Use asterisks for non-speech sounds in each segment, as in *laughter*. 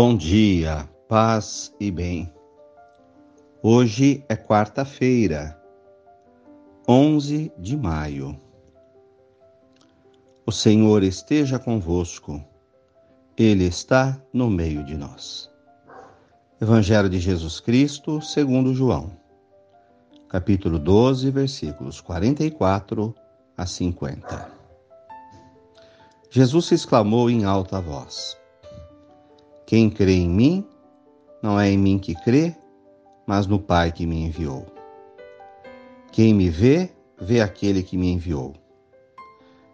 Bom dia, paz e bem. Hoje é quarta-feira, 11 de maio. O Senhor esteja convosco, Ele está no meio de nós. Evangelho de Jesus Cristo, segundo João, capítulo 12, versículos 44 a 50. Jesus exclamou em alta voz: Quem crê em mim, não é em mim que crê, mas no Pai que me enviou. Quem me vê, vê aquele que me enviou.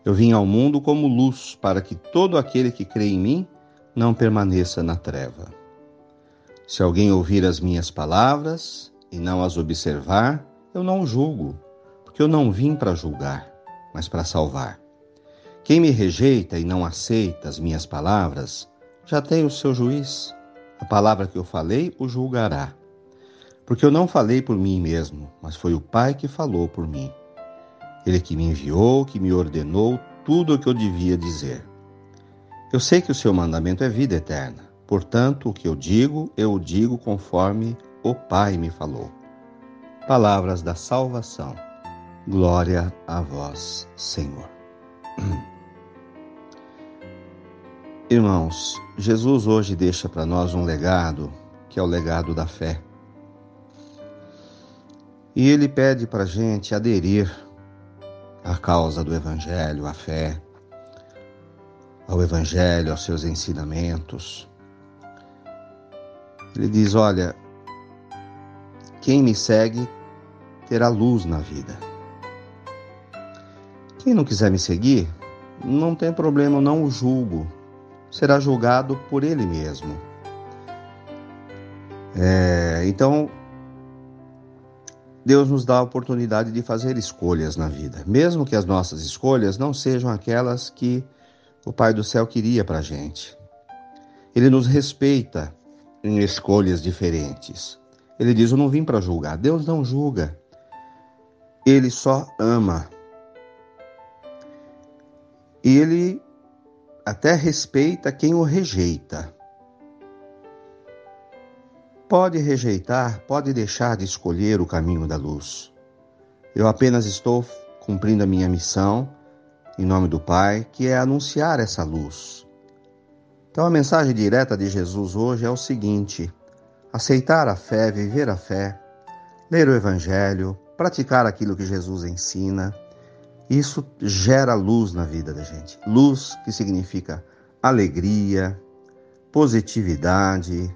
Eu vim ao mundo como luz, para que todo aquele que crê em mim não permaneça na treva. Se alguém ouvir as minhas palavras e não as observar, eu não julgo, porque eu não vim para julgar, mas para salvar. Quem me rejeita e não aceita as minhas palavras, já tem o seu juiz. A palavra que eu falei o julgará. Porque eu não falei por mim mesmo, mas foi o Pai que falou por mim. Ele que me enviou, que me ordenou tudo o que eu devia dizer. Eu sei que o seu mandamento é vida eterna. Portanto, o que eu digo, eu o digo conforme o Pai me falou. Palavras da salvação. Glória a vós, Senhor. *clears throat* Irmãos, Jesus hoje deixa para nós um legado, que é o legado da fé. E ele pede para a gente aderir à causa do Evangelho, à fé, ao Evangelho, aos seus ensinamentos. Ele diz: Olha, quem me segue terá luz na vida. Quem não quiser me seguir, não tem problema, não o julgo será julgado por ele mesmo. É, então, Deus nos dá a oportunidade de fazer escolhas na vida, mesmo que as nossas escolhas não sejam aquelas que o Pai do céu queria para a gente. Ele nos respeita em escolhas diferentes. Ele diz: Eu não vim para julgar. Deus não julga. Ele só ama. E ele até respeita quem o rejeita. Pode rejeitar, pode deixar de escolher o caminho da luz. Eu apenas estou cumprindo a minha missão, em nome do Pai, que é anunciar essa luz. Então a mensagem direta de Jesus hoje é o seguinte: aceitar a fé, viver a fé, ler o Evangelho, praticar aquilo que Jesus ensina isso gera luz na vida da gente. Luz que significa alegria, positividade,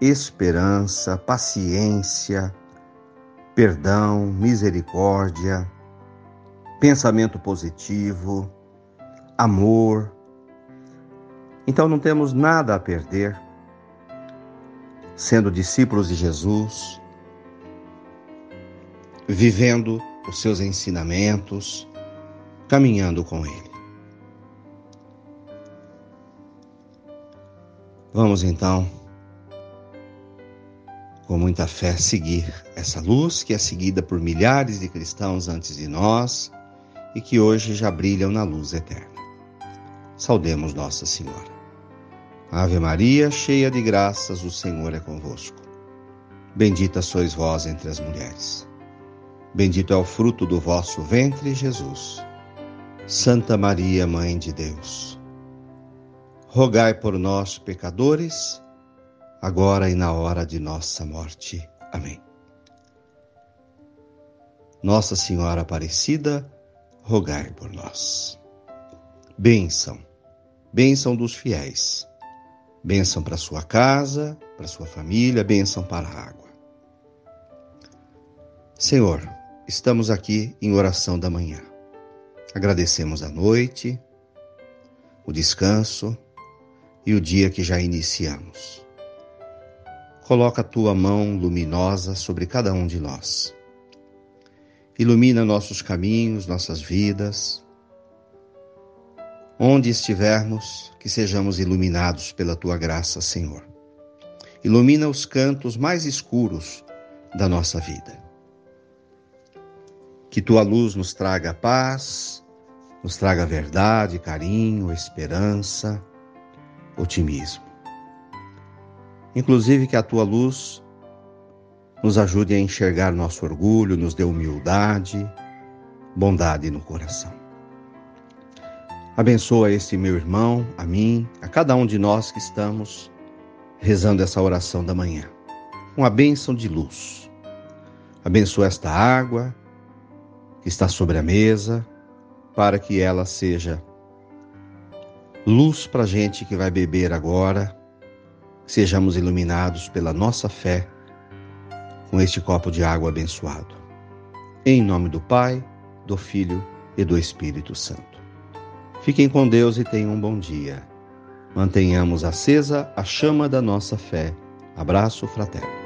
esperança, paciência, perdão, misericórdia, pensamento positivo, amor. Então não temos nada a perder sendo discípulos de Jesus, vivendo os seus ensinamentos, caminhando com Ele. Vamos então, com muita fé, seguir essa luz que é seguida por milhares de cristãos antes de nós e que hoje já brilham na luz eterna. Saudemos Nossa Senhora. Ave Maria, cheia de graças, o Senhor é convosco. Bendita sois vós entre as mulheres. Bendito é o fruto do vosso ventre, Jesus. Santa Maria, Mãe de Deus, rogai por nós, pecadores, agora e na hora de nossa morte. Amém. Nossa Senhora Aparecida, rogai por nós. Bênção, bênção dos fiéis, bênção para sua casa, para sua família, bênção para a água. Senhor, estamos aqui em oração da manhã. Agradecemos a noite, o descanso e o dia que já iniciamos. Coloca a tua mão luminosa sobre cada um de nós. Ilumina nossos caminhos, nossas vidas. Onde estivermos, que sejamos iluminados pela tua graça, Senhor. Ilumina os cantos mais escuros da nossa vida. Que tua luz nos traga paz, nos traga verdade, carinho, esperança, otimismo. Inclusive que a tua luz nos ajude a enxergar nosso orgulho, nos dê humildade, bondade no coração. Abençoa este meu irmão, a mim, a cada um de nós que estamos rezando essa oração da manhã. Uma bênção de luz. Abençoa esta água está sobre a mesa, para que ela seja luz para a gente que vai beber agora, sejamos iluminados pela nossa fé com este copo de água abençoado. Em nome do Pai, do Filho e do Espírito Santo. Fiquem com Deus e tenham um bom dia. Mantenhamos acesa a chama da nossa fé. Abraço fraterno.